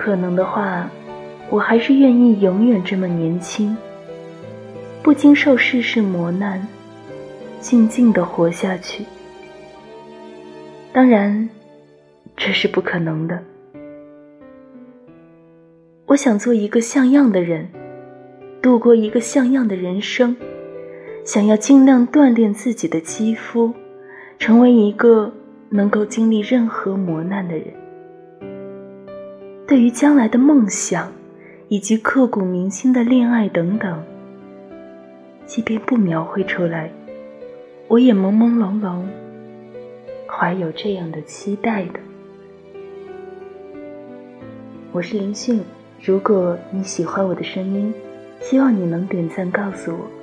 可能的话，我还是愿意永远这么年轻，不经受世事磨难，静静的活下去。当然，这是不可能的。我想做一个像样的人，度过一个像样的人生，想要尽量锻炼自己的肌肤，成为一个能够经历任何磨难的人。对于将来的梦想，以及刻骨铭心的恋爱等等，即便不描绘出来，我也朦朦胧胧。怀有这样的期待的，我是林迅。如果你喜欢我的声音，希望你能点赞告诉我。